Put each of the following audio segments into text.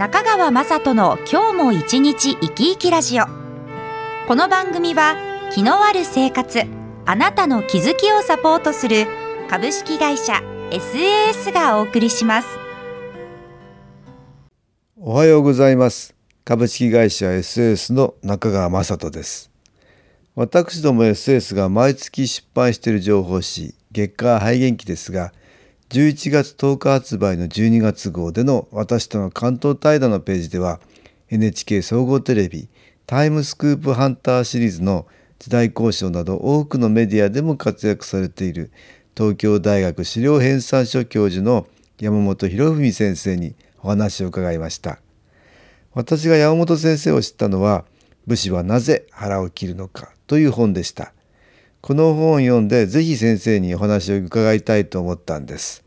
中川雅人の今日も一日生き生きラジオ。この番組は気のある生活あなたの気づきをサポートする株式会社 SAS がお送りします。おはようございます。株式会社 SAS の中川雅人です。私ども SAS が毎月出版している情報誌月刊肺元気ですが11月10日発売の12月号での私との関東対談のページでは NHK 総合テレビタイムスクープハンターシリーズの時代交渉など多くのメディアでも活躍されている東京大学資料編纂所教授の山本博文先生にお話を伺いました。私が山本先生を知ったのは武士はなぜ腹を切るのかという本でした。この本を読んでぜひ先生にお話を伺いたいと思ったんです。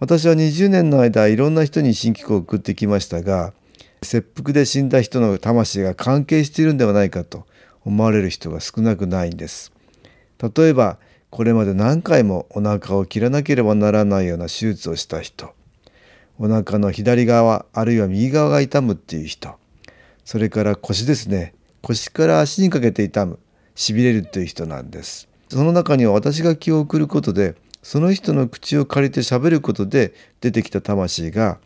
私は20年の間いろんな人に新規を送ってきましたが切腹で死んだ人の魂が関係しているんではないかと思われる人が少なくないんです。例えばこれまで何回もお腹を切らなければならないような手術をした人お腹の左側あるいは右側が痛むっていう人それから腰ですね腰から足にかけて痛むしびれるという人なんです。その中には私が気を送ることでその人の口を借りて喋ることで出てきた魂が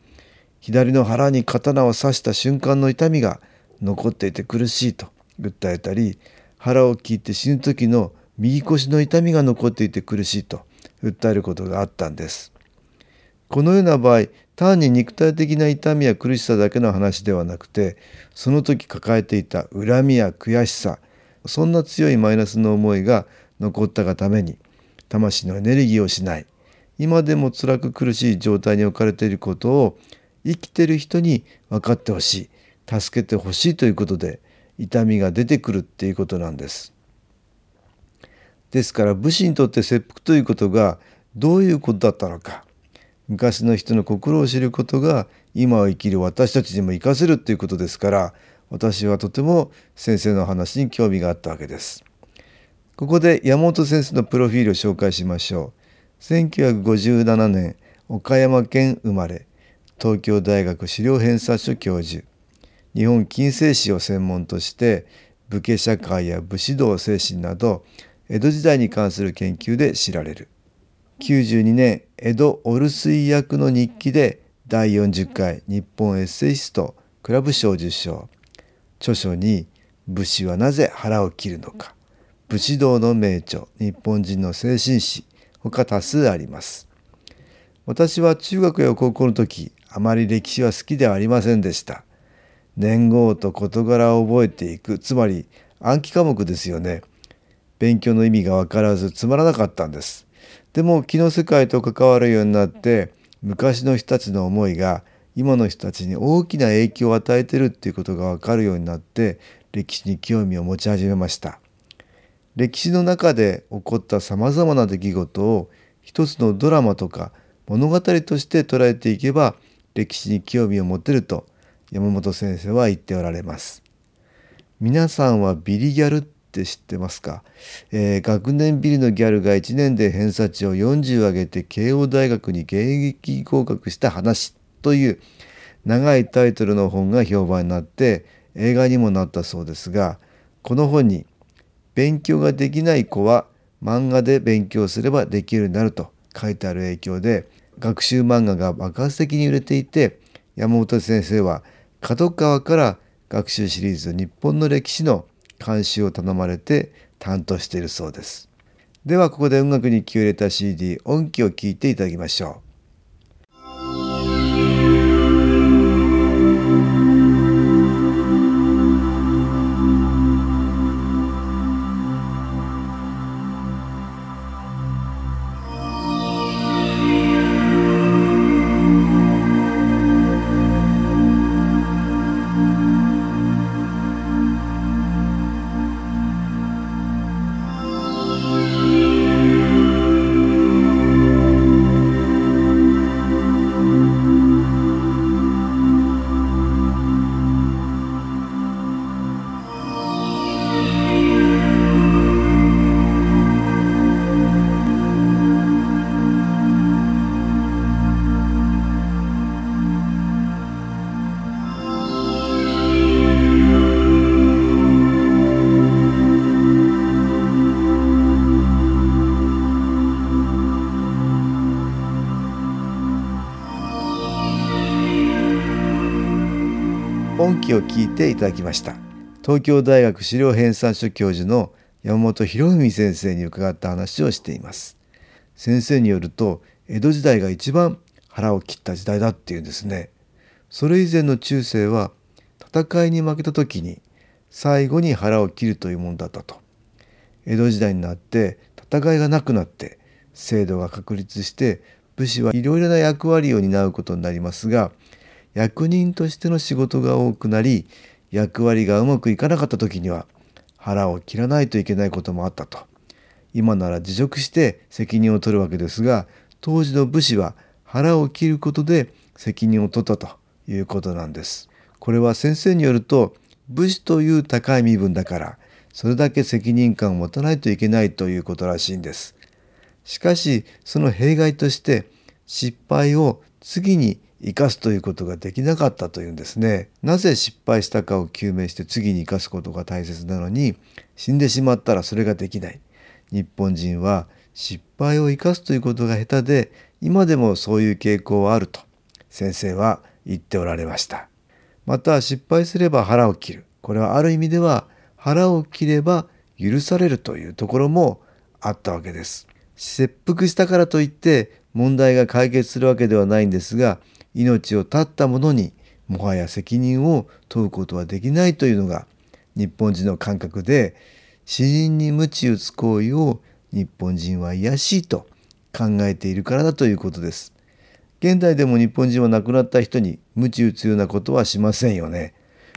左の腹に刀を刺した瞬間の痛みが残っていて苦しいと訴えたり腹を切って死ぬ時の右腰の痛みが残っていて苦しいと訴えることがあったんです。このような場合単に肉体的な痛みや苦しさだけの話ではなくてその時抱えていた恨みや悔しさそんな強いマイナスの思いが残ったがために魂のエネルギーを失い今でも辛く苦しい状態に置かれていることを生きてる人に分かってほしい助けてほしいということで痛みが出てくるっていうことなんです。ですから武士にとって切腹ということがどういうことだったのか昔の人の心を知ることが今を生きる私たちにも生かせるっていうことですから私はとても先生の話に興味があったわけです。ここで山本先生のプロフィールを紹介しましょう。1957年岡山県生まれ東京大学資料編纂所教授日本近世史を専門として武家社会や武士道精神など江戸時代に関する研究で知られる92年江戸お留守居役の日記で第40回日本エッセイストクラブ賞受賞著書に「武士はなぜ腹を切るのか」「武士道の名著日本人の精神史」他多数あります。私は中学や高校の時あまり歴史は好きではありませんでした。年号と事柄を覚えていくつまり暗記科目ですよね。勉強の意味が分からずつまらなかったんです。でも気の世界と関わるようになって昔の人たちの思いが今の人たちに大きな影響を与えてるっていうことが分かるようになって歴史に興味を持ち始めました。歴史の中で起こったさまざまな出来事を一つのドラマとか物語として捉えていけば歴史に興味を持てると山本先生は言っておられます。皆さんはビリギャルって知ってますか、えー、学年ビリのギャルが1年で偏差値を40上げて慶応大学に現役合格した話。という長いタイトルの本が評判になって映画にもなったそうですがこの本に「勉強ができない子は漫画で勉強すればできるようになる」と書いてある影響で学習漫画が爆発的に売れていて山本先生は角川から学習シリーズ「日本の歴史」の監修を頼まれて担当しているそうです。ではここで音楽に気を入れた CD 音機を聴いていただきましょう。音気を聞いていただきました。東京大学資料編纂所教授の山本博文先生に伺った話をしています。先生によると江戸時代が一番腹を切った時代だっていうんですね。それ以前の中世は戦いに負けた時に最後に腹を切るというものだったと。江戸時代になって戦いがなくなって制度が確立して武士はいろいろな役割を担うことになりますが役人としての仕事が多くなり役割がうまくいかなかった時には腹を切らないといけないこともあったと今なら辞職して責任を取るわけですが当時の武士は腹を切ることで責任を取ったということなんです。これは先生によると武士という高い身分だからそれだけ責任感を持たないといけないということらしいんです。しかしその弊害として失敗を次に生かすということができなかったというんですね。なぜ失敗したかを究明して次に生かすことが大切なのに死んでしまったらそれができない。日本人は失敗を生かすということが下手で今でもそういう傾向はあると先生は言っておられました。また失敗すれば腹を切る。これはある意味では腹を切れば許されるというところもあったわけです。切腹したからといって問題が解決するわけではないんですが命を絶った者にもはや責任を問うことはできないというのが日本人の感覚で詩人に鞭打つ行為を日本人は卑しいと考えているからだということです。現代でも日本人は亡くなった人に鞭打つようなことはしませんよね。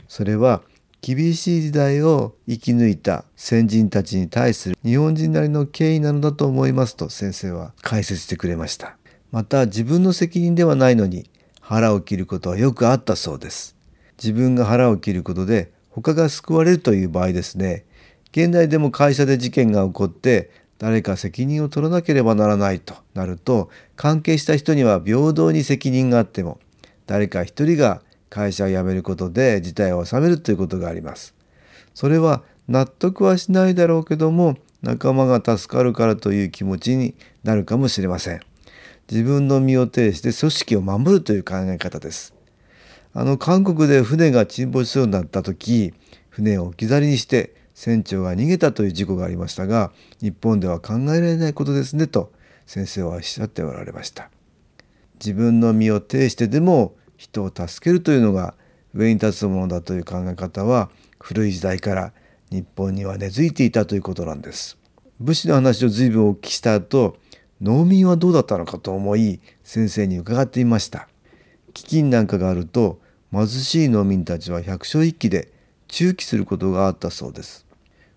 それは厳しい時代を生き抜いた先人たちに対する日本人なりの敬意なのだと思いますと先生は解説してくれました。また自分の責任ではないのに腹を切ることはよくあったそうです。自分が腹を切ることで他が救われるという場合ですね。現代でも会社で事件が起こって誰か責任を取らなければならないとなると関係した人には平等に責任があっても誰か一人が会社を辞めることで事態を収めるということがあります。それは納得はしないだろうけども仲間が助かるからという気持ちになるかもしれません。自分の身を挺して組織を守るという考え方です。あの韓国で船が沈没しそうになった時船を置き去りにして船長が逃げたという事故がありましたが日本では考えられないことですねと先生はおっしゃっておられました自分の身を挺してでも人を助けるというのが上に立つものだという考え方は古い時代から日本には根付いていたということなんです武士の話を随分お聞きした後農民はどうだったのかと思い先生に伺ってみました飢饉なんかがあると貧しい農民たちは百姓一揆で中期することがあったそうです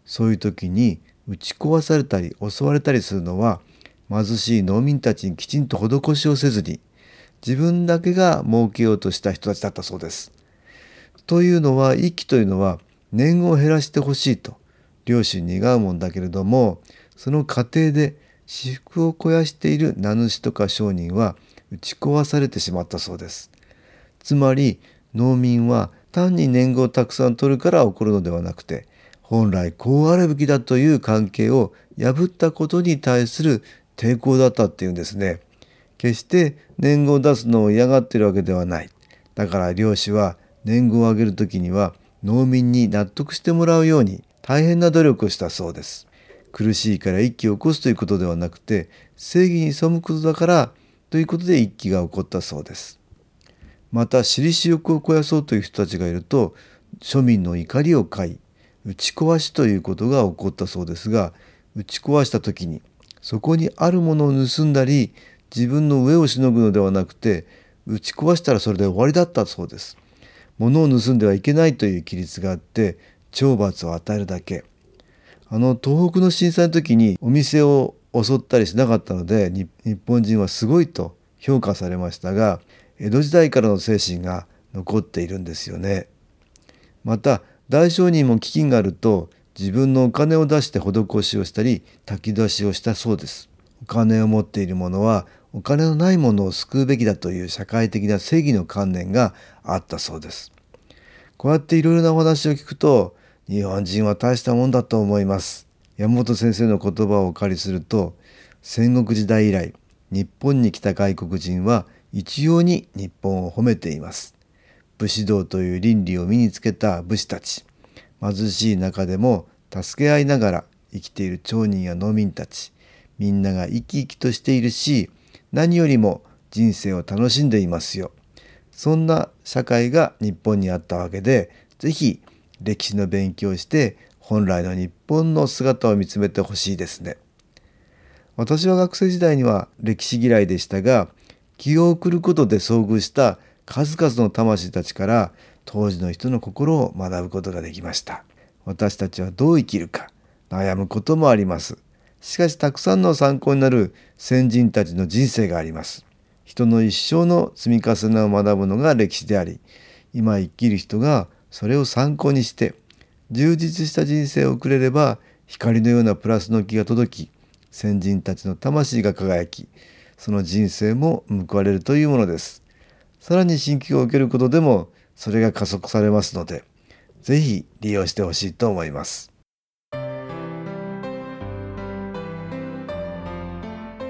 そういう時に打ち壊されたり襲われたりするのは貧しい農民たちにきちんと施しをせずに自分だけが儲けようとした人たちだったそうです。というのは一揆というのは年貢を減らしてほしいと領主に願うもんだけれどもその過程で私服を肥やしている名主とか商人は打ち壊されてしまったそうです。つまり農民は単に年貢をたくさん取るから起こるのではなくて本来こうあるべきだという関係を破ったことに対する抵抗だったっていうんですね。決して年貢を出すのを嫌がってるわけではない。だから漁師は年貢を上げる時には農民に納得してもらうように大変な努力をしたそうです。苦しいから一揆を起こすということではなくて正義に背くことだからということで一揆が起こったそうです。また私利私欲を肥やそうという人たちがいると庶民の怒りを買い打ち壊しということが起こったそうですが打ち壊した時にそこにあるものを盗んだり自分の上をしのぐのではなくて打ち壊したらそれで終わりだったそうです。物を盗んではいけないという規律があって懲罰を与えるだけあの東北の震災の時にお店を襲ったりしなかったので日本人はすごいと評価されましたが江戸時代からの精神が残っているんですよね。また大商人も飢饉があると自分のお金を出して施しをしたり炊き出しをしたそうです。お金を持っている者はお金のないものを救うべきだという社会的な正義の観念があったそうです。こうやっていろいろなお話を聞くと日本人は大したもんだと思います。山本先生の言葉をお借りすると戦国時代以来日本に来た外国人は一様に日本を褒めています。武士道という倫理を身につけた武士たち貧しい中でも助け合いながら生きている町人や農民たちみんなが生き生きとしているし何よりも人生を楽しんでいますよそんな社会が日本にあったわけで是非歴史の勉強をして本来の日本の姿を見つめてほしいですね。私は学生時代には歴史嫌いでしたが気を送ることで遭遇した数々の魂たちから当時の人の心を学ぶことができました。私たちはどう生きるか悩むこともあります。しかしたくさんの参考になる先人たちの人生があります。人の一生の積み重ねを学ぶのが歴史であり今生きる人がそれを参考にして充実した人生を送れれば光のようなプラスの気が届き先人たちの魂が輝きその人生も報われるというものです。さらに新規を受けることでもそれが加速されますので是非利用してほしいと思います。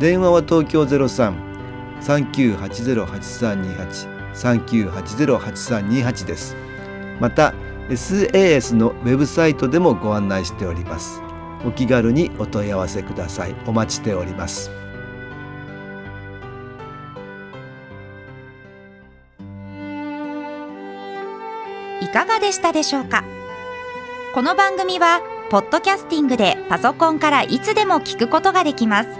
電話は東京03-3980-8328 3980-8328です。また SAS のウェブサイトでもご案内しております。お気軽にお問い合わせください。お待ちしております。いかがでしたでしょうか？この番組はポッドキャスティングでパソコンからいつでも聞くことができます。